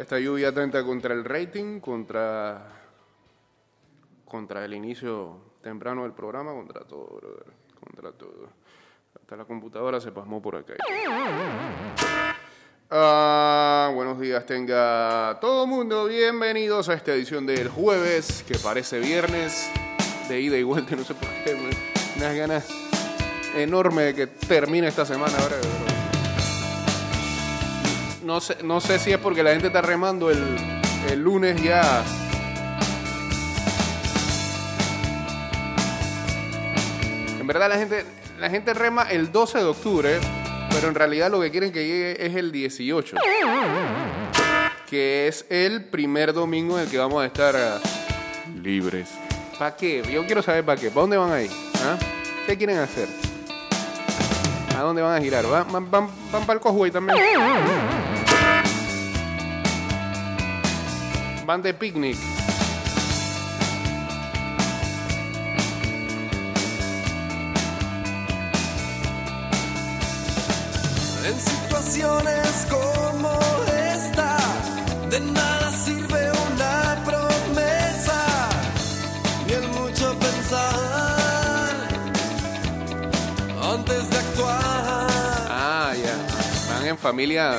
Esta lluvia atenta contra el rating, contra, contra el inicio temprano del programa, contra todo, brother, contra todo. Hasta la computadora se pasmó por acá. Ah, buenos días, tenga todo mundo. Bienvenidos a esta edición del jueves, que parece viernes, de ida y vuelta, no sé por qué, unas ganas enormes de que termine esta semana. ahora, bro. No sé, no sé si es porque la gente está remando el, el lunes ya. En verdad la gente, la gente rema el 12 de octubre, pero en realidad lo que quieren que llegue es el 18. Que es el primer domingo en el que vamos a estar ah, libres. ¿Para qué? Yo quiero saber para qué. ¿Para dónde van a ir? ¿Ah? ¿Qué quieren hacer? ¿A dónde van a girar? ¿Van, van, van, van para el Cosway también? Van de picnic. En situaciones como esta, de nada familia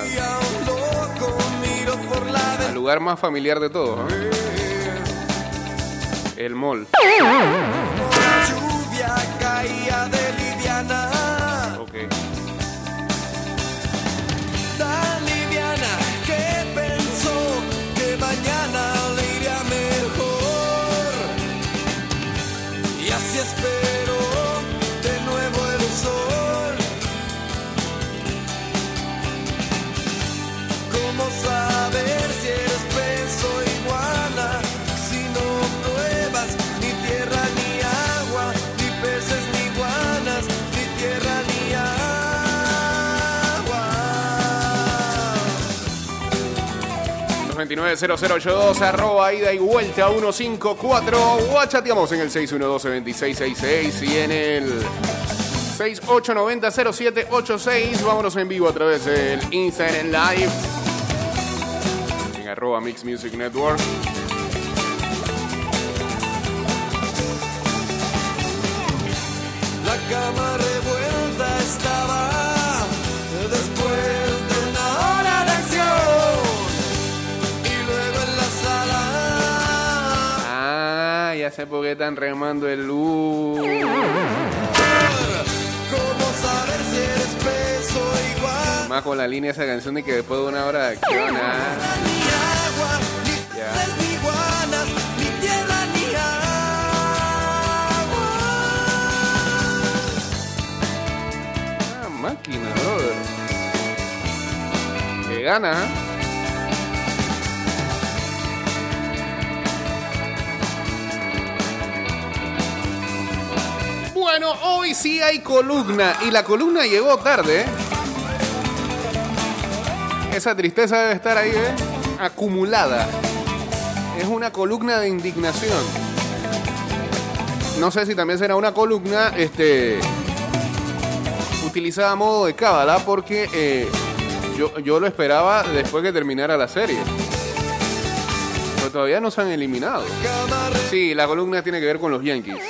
al lugar más familiar de todos. ¿no? El mall. 290082 arroba ida y vuelta 154 o chateamos en el 612-2666 y en el 6890-0786 vámonos en vivo a través del Instagram Live en arroba Mix Music Network La cama revuelta estaba sé por qué están remando el luz ¿cómo saber si eres peso igual? más con la línea de esa canción de que después de una hora de acción ah, Ni agua, ni Ya. ah, máquina brother que gana ¿ah? Bueno, hoy sí hay columna y la columna llegó tarde. ¿eh? Esa tristeza debe estar ahí, ¿eh? Acumulada. Es una columna de indignación. No sé si también será una columna, este, utilizada a modo de cábala, porque eh, yo, yo lo esperaba después que terminara la serie. Pero todavía no se han eliminado. Sí, la columna tiene que ver con los Yankees.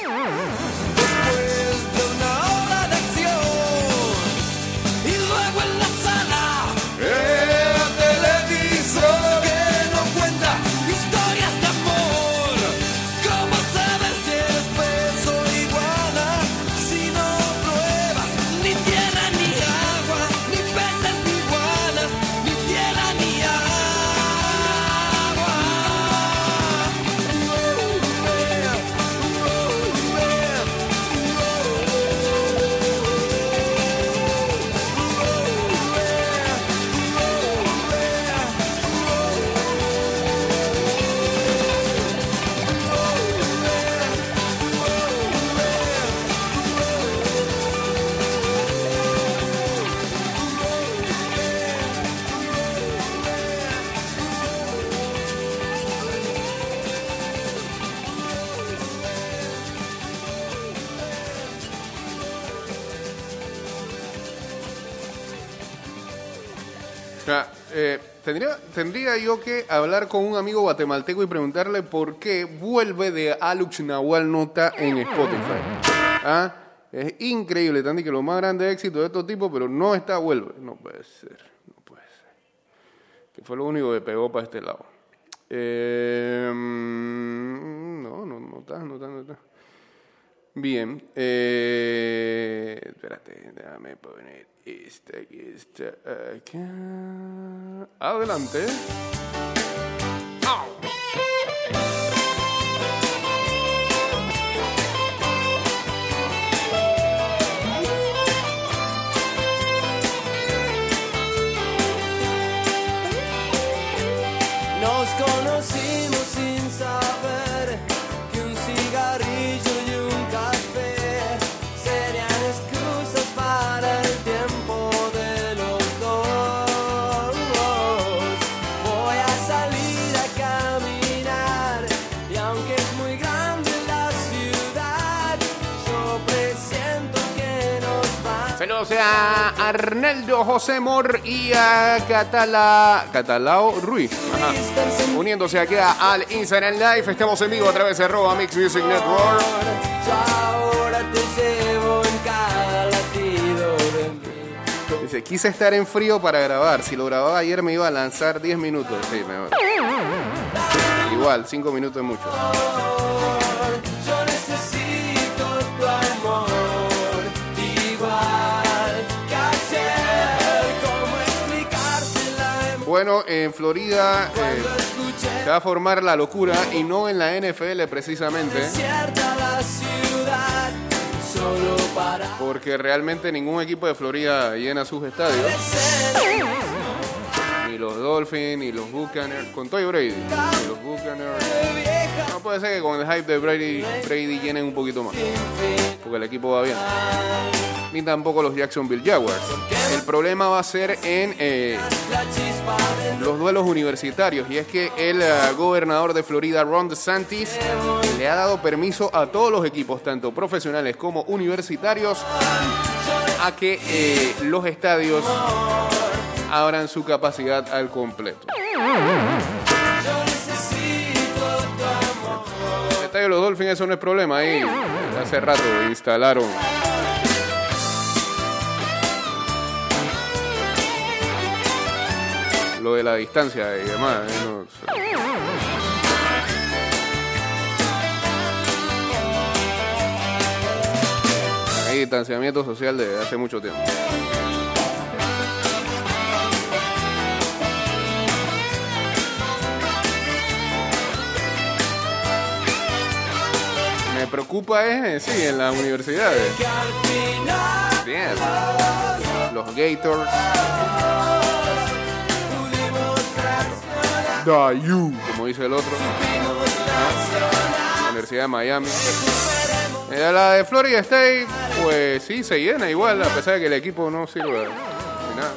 Eh, Tendría, tendría yo que hablar con un amigo guatemalteco y preguntarle por qué vuelve de Alux Nahual Nota en Spotify. ¿Ah? Es increíble, Tandy, que lo más grande éxito de estos tipos, pero no está vuelve. No puede ser, no puede ser. Que fue lo único que pegó para este lado. Mm, no, no, no está, no está, no está. Bien. Eh, espérate, déjame poner esta y esta acá. Adelante. ¡Au! A Arnaldo José Mor y a Catala, Catalao Ruiz. Uniéndose aquí al Instagram Live. Estamos en vivo a través de Roba Mix Music Network. Dice, quise estar en frío para grabar. Si lo grababa ayer me iba a lanzar 10 minutos. Sí, mejor. Igual, 5 minutos es mucho. Bueno, en Florida eh, se va a formar la locura y no en la NFL precisamente. Porque realmente ningún equipo de Florida llena sus estadios. Ni los Dolphins, ni los Buccaneers. Con Toy Brady. Ni los Buccaneers. No puede ser que con el hype de Brady, Brady llenen un poquito más. Porque el equipo va bien. Ni tampoco los Jacksonville Jaguars. El problema va a ser en eh, los duelos universitarios. Y es que el eh, gobernador de Florida, Ron DeSantis, le ha dado permiso a todos los equipos, tanto profesionales como universitarios, a que eh, los estadios abran su capacidad al completo. El estadio los Dolphins, eso no es problema. Ahí hace rato instalaron. Lo de la distancia y demás. ¿eh? Hay distanciamiento social de hace mucho tiempo. Me preocupa es, sí, en las universidades. Bien. Los Gators. Como dice el otro. Universidad de Miami. Eh, la de Florida State, pues sí, se llena igual, a pesar de que el equipo no sirve de nada.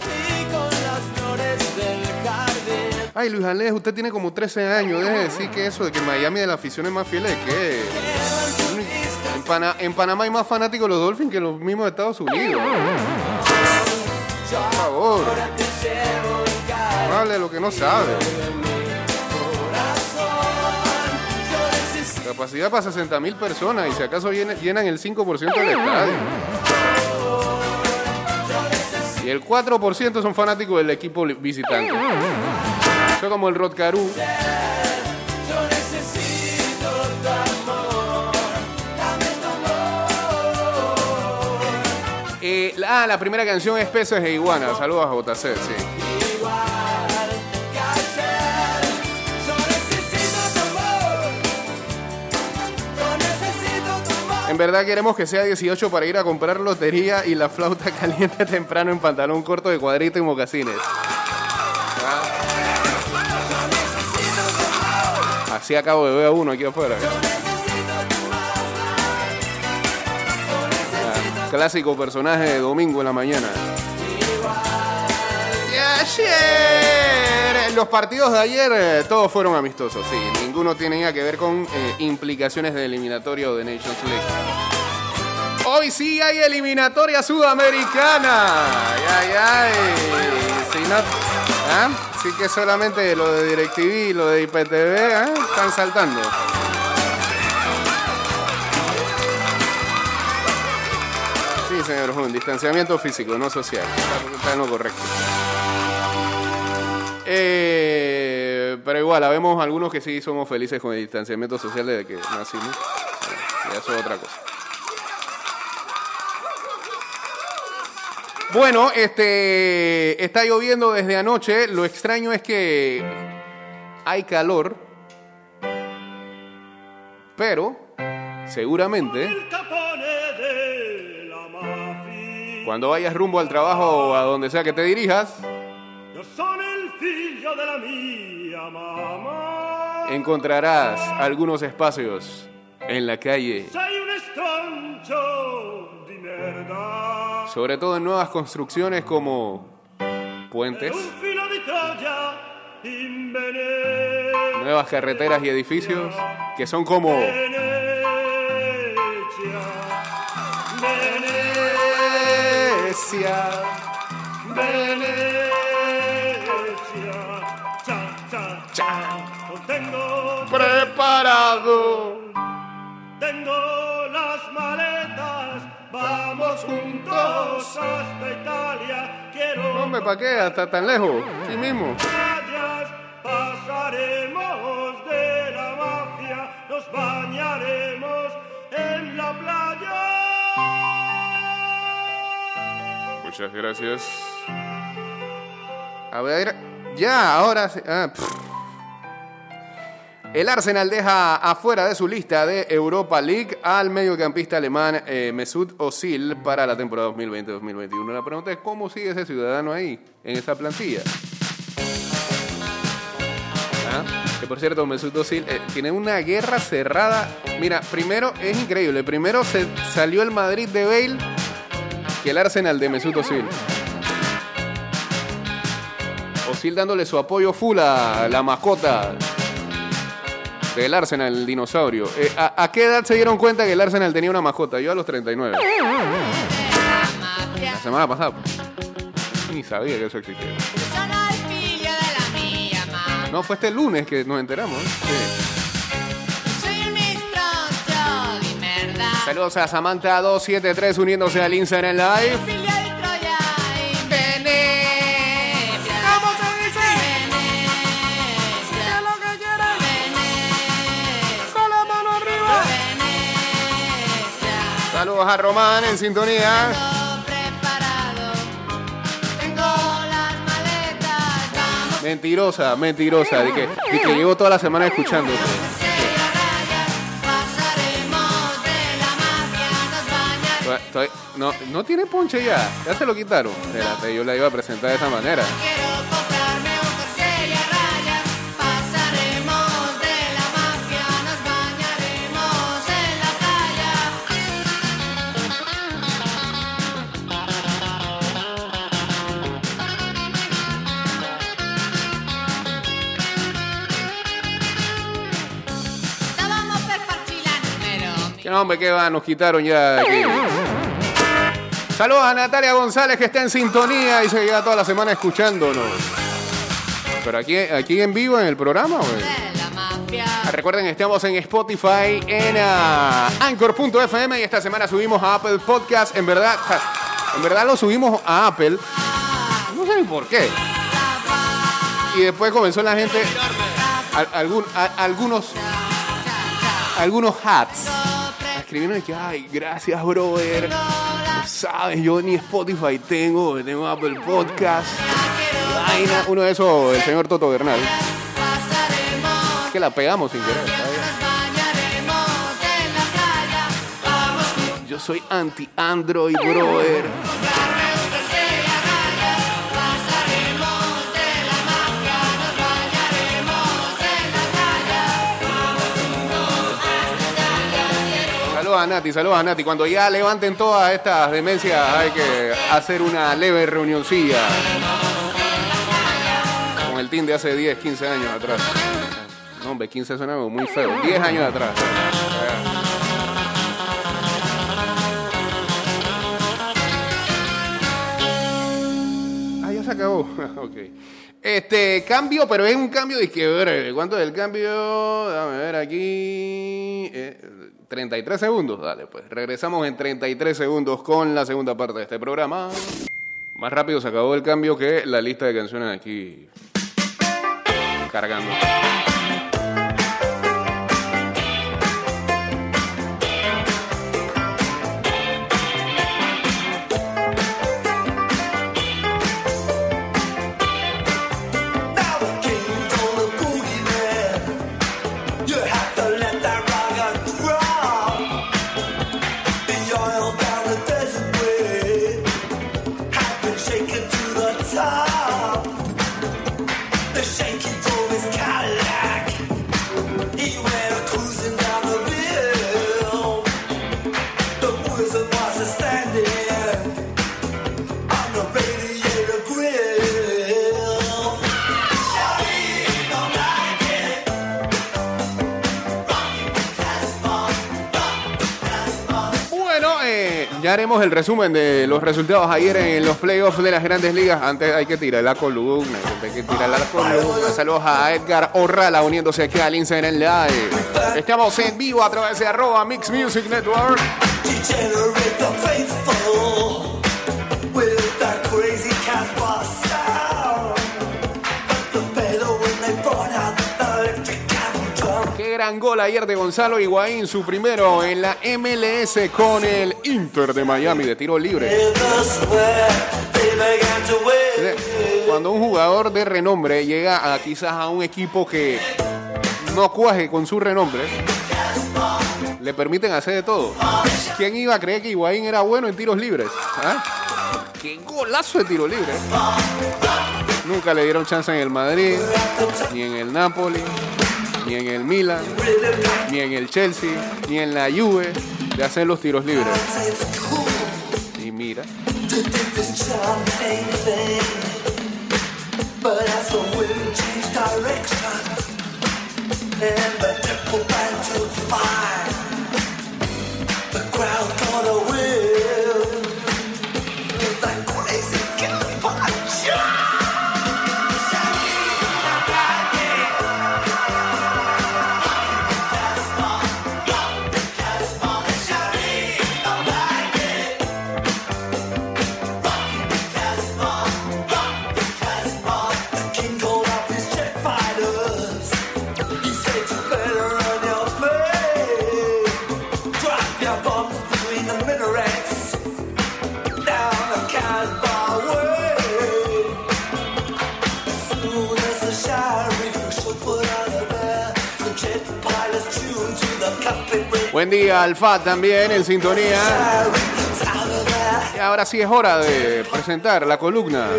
Ay, Luis Alés, usted tiene como 13 años. Deje de decir que eso de que Miami de la afición es más fiel es que. En, Pana- en Panamá hay más fanáticos los Dolphins que los mismos de Estados Unidos. Por favor, no lo que no sabe. Capacidad para 60 mil personas y si acaso llenan, el 5% del estadio. Y el 4% son fanáticos del equipo visitante. Eso como el amor. Eh, ah, la primera canción es Peces e Iguana. Saludos a JC, sí. En verdad queremos que sea 18 para ir a comprar lotería y la flauta caliente temprano en pantalón corto de cuadrito y mocasines. Ah. Así acabo de ver a uno aquí afuera. Ah, Clásico personaje de domingo en la mañana. Y los partidos de ayer eh, todos fueron amistosos, sí. Ninguno tenía que ver con eh, implicaciones de eliminatorio de Nations League. Hoy sí hay eliminatoria sudamericana. Ay, ay, ay. Si no, ¿Ah? Así que solamente lo de DirecTV y lo de IPTV ¿ah? están saltando. Sí, señor Jun, distanciamiento físico, no social. Está en lo correcto. Eh, pero igual, habemos algunos que sí somos felices con el distanciamiento social desde que nacimos. Y eso es otra cosa. Bueno, este está lloviendo desde anoche. Lo extraño es que hay calor, pero seguramente cuando vayas rumbo al trabajo o a donde sea que te dirijas, figlio della mia mamma. encontrarás algunos espacios en la calle, Sei un estroncio di merda. sobre todo en nuevas construcciones como puentes, Un filo di Troia in Venezia. nuevas carreteras y edificios que son como Venezia. Venecia. Venezia. Tengo, preparado. tengo las maletas. Vamos juntos hasta Italia. Quiero Hombre, ¿para qué? Hasta tan lejos. Aquí mismo. playas. Pasaremos de la mafia. Nos bañaremos en la playa. Muchas gracias. A ver, ya, ahora sí. ah, pff. El Arsenal deja afuera de su lista de Europa League al mediocampista alemán eh, Mesut Özil para la temporada 2020-2021. La pregunta es cómo sigue ese ciudadano ahí en esa plantilla. Ah, Que por cierto, Mesut Özil eh, tiene una guerra cerrada. Mira, primero es increíble. Primero se salió el Madrid de Bale que el Arsenal de Mesut Özil. Özil dándole su apoyo full a la mascota del Arsenal, el dinosaurio. Eh, ¿a, qué edad se dieron cuenta que el Arsenal tenía una mascota? Yo a los 39. La semana pasada. Ni sabía que eso existía. No, fue este lunes que nos enteramos. Sí. Saludos a Samantha273 uniéndose al Instagram Live. Saludos a Román en sintonía. Mentirosa, mentirosa. De que, de que llevo toda la semana escuchando. no, no tiene ponche ya. Ya se lo quitaron. Espérate, yo la iba a presentar de esa manera. No, hombre, que va, nos quitaron ya aquí. Saludos a Natalia González que está en sintonía y se queda toda la semana escuchándonos. Pero aquí, aquí en vivo en el programa, güey. Mafia. Recuerden, estamos en Spotify, en ah, Anchor.fm y esta semana subimos a Apple Podcast. En verdad, en verdad lo subimos a Apple. No sé ni por qué. Y después comenzó la gente, al- algún- a- algunos, algunos hats, a escribirnos y que, ay, gracias, brother. Sabes, yo ni Spotify tengo, tengo Apple Podcast. Vaina. Uno de esos, el señor Toto Bernal. Que la pegamos sin querer. Yo soy anti-Android, brother. Nati, saludos a Nati. Cuando ya levanten todas estas demencias hay que hacer una leve reunioncilla. Con el team de hace 10, 15 años atrás. No, hombre, 15 suena muy feo. 10 años atrás. Ah, ya se acabó. ok. Este cambio, pero es un cambio de que breve. ¿Cuánto es el cambio? Déjame ver aquí. Eh, 33 segundos. Dale, pues. Regresamos en 33 segundos con la segunda parte de este programa. Más rápido se acabó el cambio que la lista de canciones aquí. Cargando. Haremos el resumen de los resultados ayer en los playoffs de las grandes ligas. Antes hay que tirar la columna, hay que tirar la columna. Saludos a Edgar Orrala uniéndose aquí al Instagram Live. Estamos en vivo a través de arroba Mix Music Network. Gran gol ayer de Gonzalo Higuaín, su primero en la MLS con el Inter de Miami de tiro libre. Cuando un jugador de renombre llega a quizás a un equipo que no cuaje con su renombre, le permiten hacer de todo. ¿Quién iba a creer que Higuaín era bueno en tiros libres? ¿Ah? ¡Qué golazo de tiro libre! Nunca le dieron chance en el Madrid, ni en el Napoli, ni en el Milan, ni en el Chelsea, ni en la Juve de hacer los tiros libres. Y mira, buen día Alfa también en sintonía. Y ahora sí es hora de presentar la columna.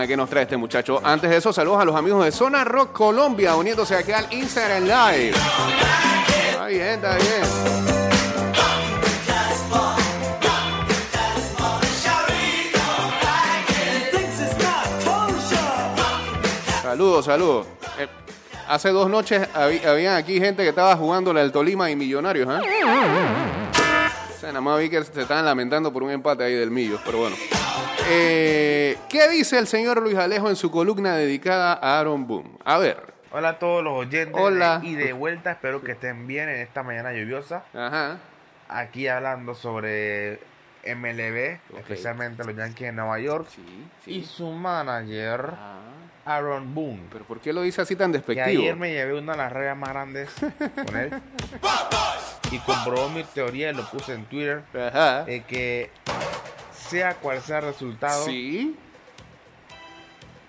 Vamos a ver qué nos trae este muchacho. Antes de eso, saludos a los amigos de Zona Rock Colombia, uniéndose aquí al Instagram Live. Está bien, está bien. Saludos, saludos. Eh, hace dos noches había, aquí gente que estaba jugando el Tolima y Millonarios, ¿eh? O nada más vi que se estaban lamentando por un empate ahí del Millos, pero bueno. Eh, ¿Qué dice el señor Luis Alejo en su columna dedicada a Aaron Boone? A ver. Hola a todos los oyentes Hola. de- y de vuelta, espero que estén bien en esta mañana lluviosa. Ajá. Aquí hablando sobre MLB, especialmente los Yankees de Nueva York Sí, y su manager Ah, Aaron Boone. pero ¿por qué lo dice así tan Que despectivo? ayer me llevé una de las reglas más grandes con él y comprobó mi teoría y lo puse en Twitter Ajá. de que sea cual sea el resultado Sí.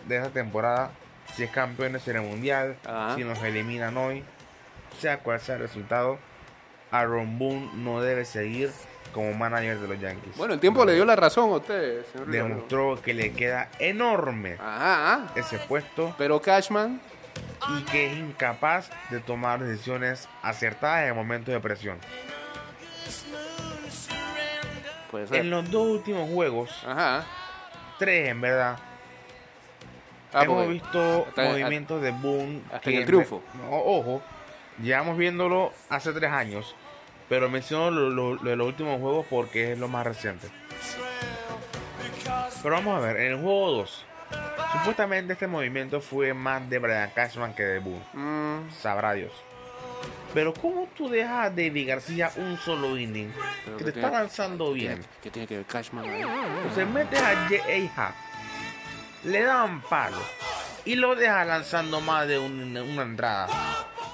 de esa temporada, si es campeones en el mundial, Ajá. si nos eliminan hoy, sea cual sea el resultado, Aaron Boone no debe seguir como manager de los Yankees. Bueno, el tiempo le dio la razón a usted, señor demostró que le queda enorme Ajá. ese puesto Pero Cashman, y que es incapaz de tomar decisiones acertadas en momentos de presión. Puede ser. En los dos últimos juegos, Ajá. tres en verdad, Ah, hemos visto hasta- movimientos de Boone. hasta que en el triunfo. No, ojo, llevamos viéndolo hace tres años, pero menciono lo, lo- lo de los últimos juegos porque es lo más reciente. Pero vamos a ver, en el juego 2, supuestamente este movimiento fue más de Brian Cashman que de Boone. Mm, Sabrá Dios. Pero ¿cómo tú dejas a David García un solo inning? Pero Que que te está lanzando bien. ¿Qué tiene que ver Cashman ahí? Entonces metes a J.A. Le dan palo y lo dejas lanzando más de un- una entrada.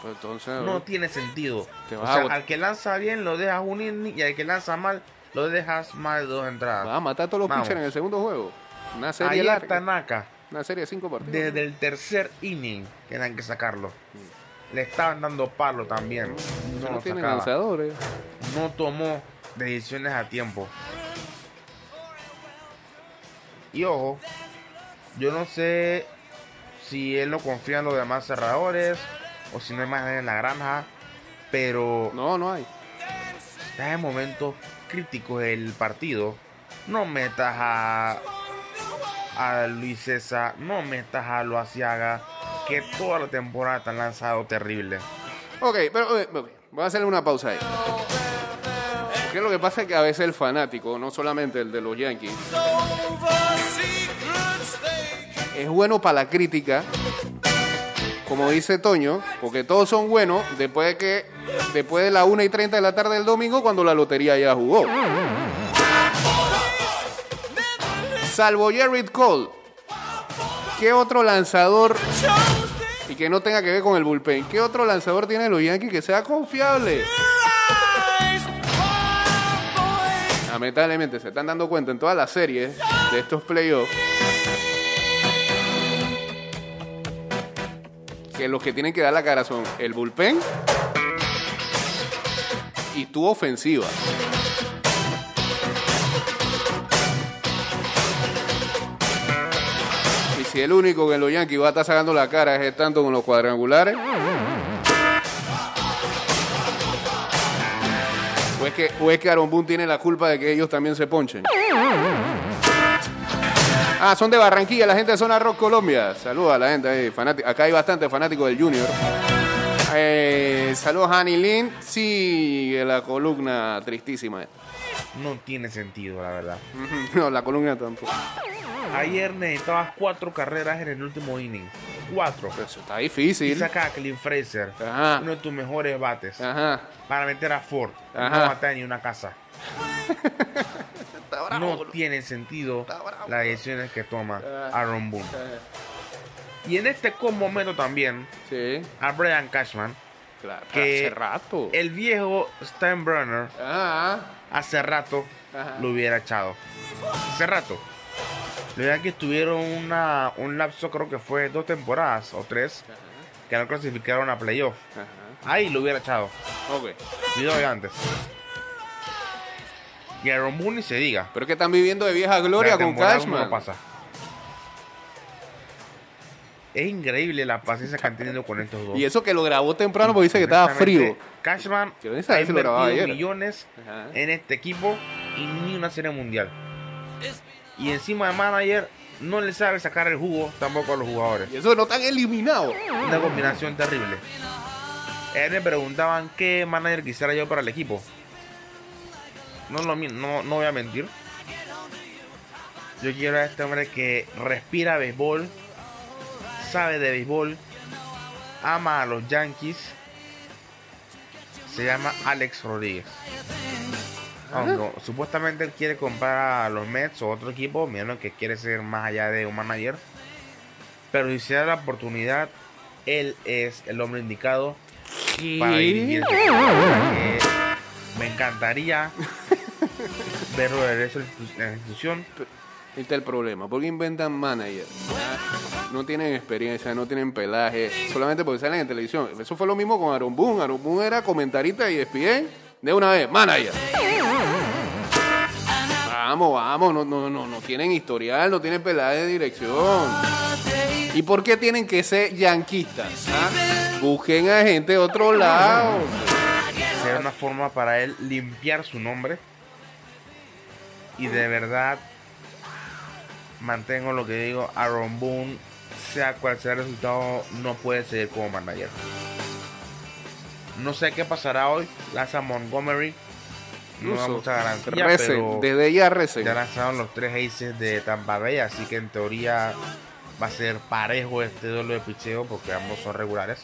Pues entonces, No tiene sentido. O sea, al que lanza bien lo dejas un inning y al que lanza mal lo dejas más de dos entradas. vas a matar a todos los Vamos. pitchers en el segundo juego. Una serie Ahí larga. está Naka. Una serie de cinco partidos. Desde el tercer inning tenían que sacarlo. Le estaban dando palo también. No tiene lanzadores. No tomó decisiones a tiempo. Y ojo, yo no sé si él no confía en los demás cerradores o si no hay más en la granja, pero No, no hay. está en momentos críticos del partido. No metas a, a Luis César, no metas a Loaciaga, que toda la temporada te han lanzado terrible. Ok, pero ok, ok, voy a hacerle una pausa ahí. Porque lo que pasa es que a veces el fanático, no solamente el de los Yankees, es bueno para la crítica, como dice Toño, porque todos son buenos después de que después de la 1 y 30 de la tarde del domingo cuando la lotería ya jugó. Salvo Jared Cole, ¿qué otro lanzador que no tenga que ver con el bullpen? ¿Qué otro lanzador tiene los Yankees que sea confiable? Lamentablemente se están dando cuenta en todas las series de estos playoffs que los que tienen que dar la cara son el bullpen y tu ofensiva. Si el único que en los Yankees va a estar sacando la cara es tanto con los cuadrangulares. O es que, o es que Aaron Boone tiene la culpa de que ellos también se ponchen. Ah, son de Barranquilla, la gente de Zona Rock Colombia. Saludos a la gente ahí, Acá hay bastante fanáticos del Junior. Eh, saludos a Annie Lynn. Sí, la columna tristísima. No tiene sentido, la verdad. No, la columna tampoco. Ayer necesitabas cuatro carreras en el último inning. Cuatro. Pero eso está Y difícil. saca a Clint Fraser, Ajá. uno de tus mejores bates, Ajá. para meter a Ford. Ajá. No matar ni una casa. Está bravo, No tiene sentido bravo. las decisiones que toma Ah. Aaron Boone. Y en este momento también, Sí, a Brian Cashman, claro. Que hace rato. el viejo Steinbrenner, Ajá. hace rato lo hubiera echado. Hace rato. Los Yankees tuvieron una, un lapso, creo que fue dos temporadas o tres, que no clasificaron a playoff. Ajá. Ahí lo hubiera echado. Ok. De antes. Y Aaron Boone ni se diga. Pero es que están viviendo de vieja gloria La con Cashman. no pasa. Es increíble la paciencia que han tenido con estos dos. Y eso que lo grabó temprano porque dice que estaba frío. Cashman Que no ha invertido millones Ajá. en este equipo y ni una serie mundial. Y encima de manager no le sabe sacar el jugo tampoco a los jugadores. Y eso no están eliminados. Una combinación terrible. Él me preguntaban qué manager quisiera yo para el equipo. No, lo, no, no voy a mentir. Yo quiero a este hombre que respira béisbol, sabe de béisbol, ama a los Yankees. Se llama Alex Rodríguez. Aunque supuestamente él quiere comprar a los Mets o otro equipo, menos que quiere ser más allá de un manager. Pero si se da la oportunidad, él es el hombre indicado para dirigir. este que Me encantaría verlo de regreso en la institución. Este es el problema. porque inventan managers? Ah, No tienen experiencia, no tienen pelaje, solamente porque salen en televisión. Eso fue lo mismo con Aaron Boone. Aaron Boone era comentarista y ESPN de una vez, manager. Vamos, vamos, no, no, no, no tienen historial, no tienen pelaje de dirección. ¿Y por qué tienen que ser yanquistas? ah? Busquen a gente de otro lado. Será una forma para él limpiar su nombre. Y de verdad, mantengo lo que digo, Aaron Boone, sea cual sea el resultado, no puede seguir como manager. No sé qué pasará hoy. Lanza Montgomery. No da mucha garantía, Recen, pero desde ya recen. ya lanzaron los tres aces de Tampa Bay, así que en teoría va a ser parejo este duelo de picheo porque ambos son regulares.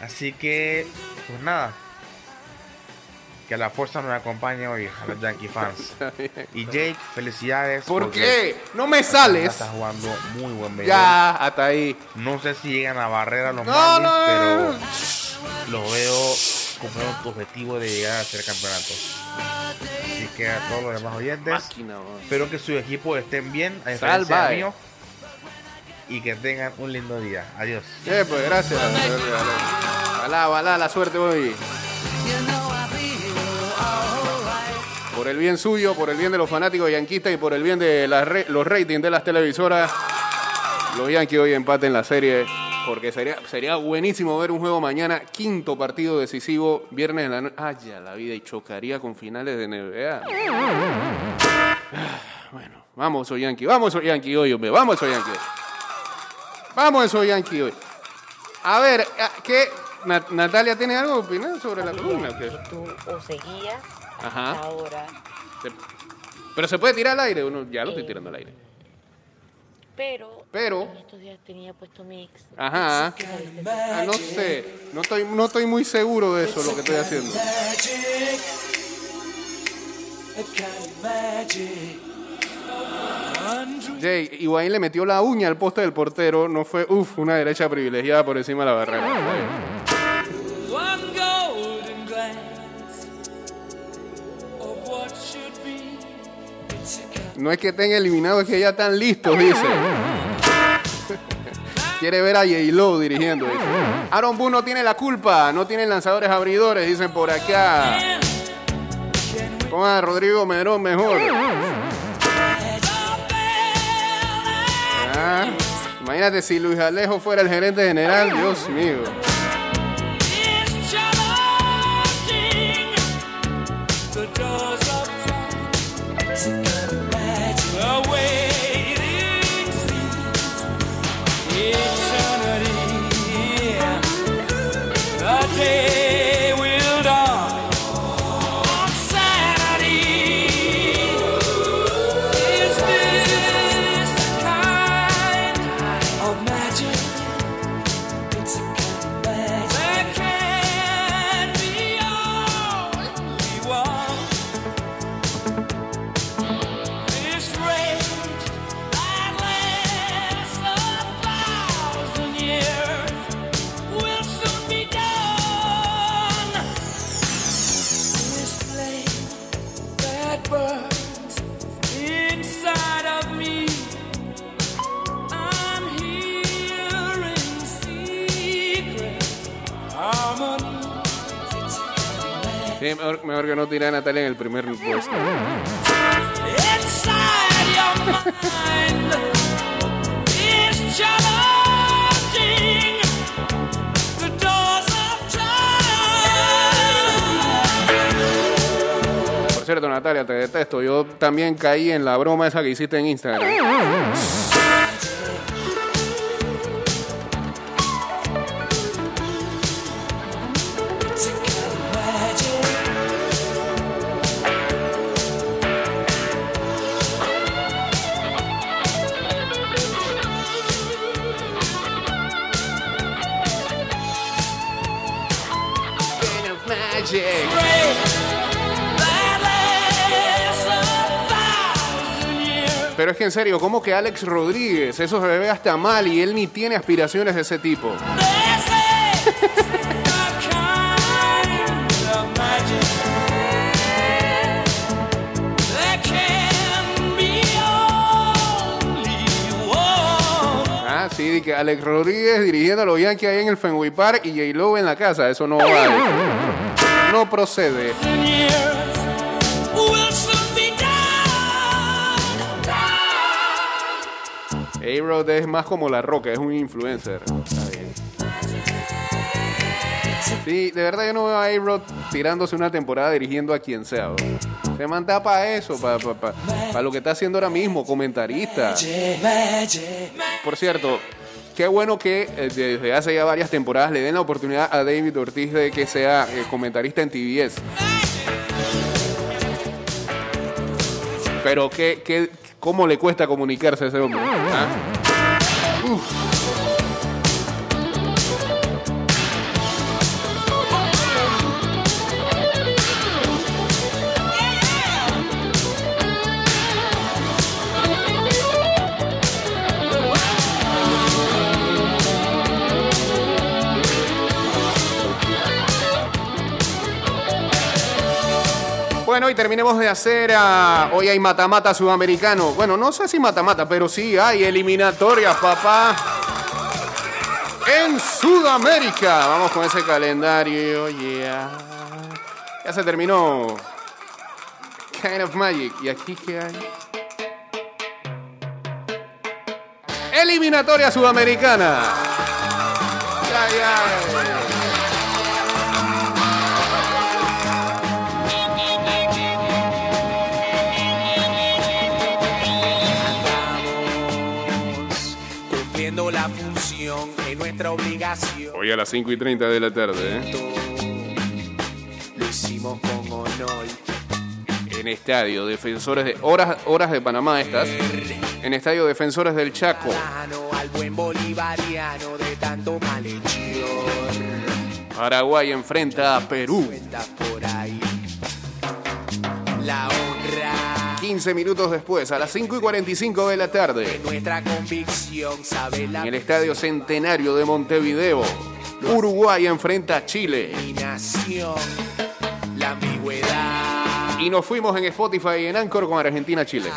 Así que, pues nada. Que la fuerza nos acompañe hoy a los Yankee fans. Y Jake, felicidades. ¿Por qué? No me sales. Está jugando muy buen béisbol. Ya, hasta ahí. No sé si llegan a barrer a los No, Marlins, no, pero no. lo veo como un objetivo de llegar a ser campeonato. Así que a todos los demás oyentes, Máquina, espero que sus equipos estén bien, a diferencia Salva, del eh. mío, y que tengan un lindo día. Adiós. Sí, pues gracias. Ojalá, ojalá, la suerte hoy. Por el bien suyo, por el bien de los fanáticos yanquistas y por el bien de re- los ratings de las televisoras, los Yankees hoy empaten la serie. Porque sería, sería buenísimo ver un juego mañana, quinto partido decisivo, viernes en la noche. Ay, ya la vida, y chocaría con finales de NBA. Ah, Bueno, vamos, soy Yankee, vamos, soy Yankee hoy, hombre, vamos, soy Yankee. Vamos, soy Yankee hoy. A ver, ah, ¿qué? Na- Natalia tiene algo que opinar sobre la columna. Tú o seguías Ajá. ahora, Pero se puede tirar al aire, uno ya lo estoy Eh. tirando al aire. pero, Pero- en estos días tenía puesto mix. Ajá. Ah, no sé, no estoy, no estoy muy seguro de eso, lo que estoy haciendo. Jay, Higuaín le metió la uña al poste del portero, no fue, uff, una derecha privilegiada por encima de la barrera. No es que estén eliminados, es que ya están listos, dice. Quiere ver a J-Lo dirigiendo. Aaron Boone no tiene la culpa, no tienen lanzadores abridores, dicen por acá. Pongan a Rodrigo Medrón mejor. Ah, imagínate si Luis Alejo fuera el gerente general, Dios mío. Mejor, mejor que no tire a Natalia en el primer puesto. Por cierto, Natalia, te detesto. Yo también caí en la broma esa que hiciste en Instagram. Pero es que en serio, ¿cómo que Alex Rodríguez? Eso se ve hasta mal y él ni tiene aspiraciones de ese tipo. Ah, sí, que Alex Rodríguez dirigiendo los Yankees ahí en el Fenway Park y J-Lo en la casa. Eso no va. No procede. A-Rod es más como la roca, es un influencer. Sí, de verdad yo no veo a A-Rod tirándose una temporada dirigiendo a quien sea. Se manda para eso, para lo que está haciendo ahora mismo, comentarista. Por cierto, qué bueno que eh, desde hace ya varias temporadas le den la oportunidad a David Ortiz de que sea eh, comentarista en TBS. Pero ¿qué, qué, ¿cómo le cuesta comunicarse a ese hombre? ¿Ah? Bueno, y terminemos de hacer. ah, hoy hay matamata sudamericano. Bueno, no sé si matamata, pero sí hay eliminatorias, papá. En Sudamérica. Vamos con ese calendario. Yeah. Ya se terminó. Kind of Magic. ¿Y aquí qué hay? Eliminatoria sudamericana. Ay, ay. Nuestra obligación. Hoy a las 5 y 30 de la tarde, ¿eh? Lo hicimos con honor. En estadio, defensores de. Horas, horas de Panamá estas. En estadio, defensores del Chaco. Al buen bolivariano de tanto. Paraguay enfrenta a Perú. Por ahí. La 15 minutos después, a las 5 y 45 de la de tarde. nuestra convicción sabe la En el estadio Centenario de Montevideo. Uruguay enfrenta a Chile. nación, la ambigüedad. Y nos fuimos en Spotify y en Anchor con Argentina-Chile.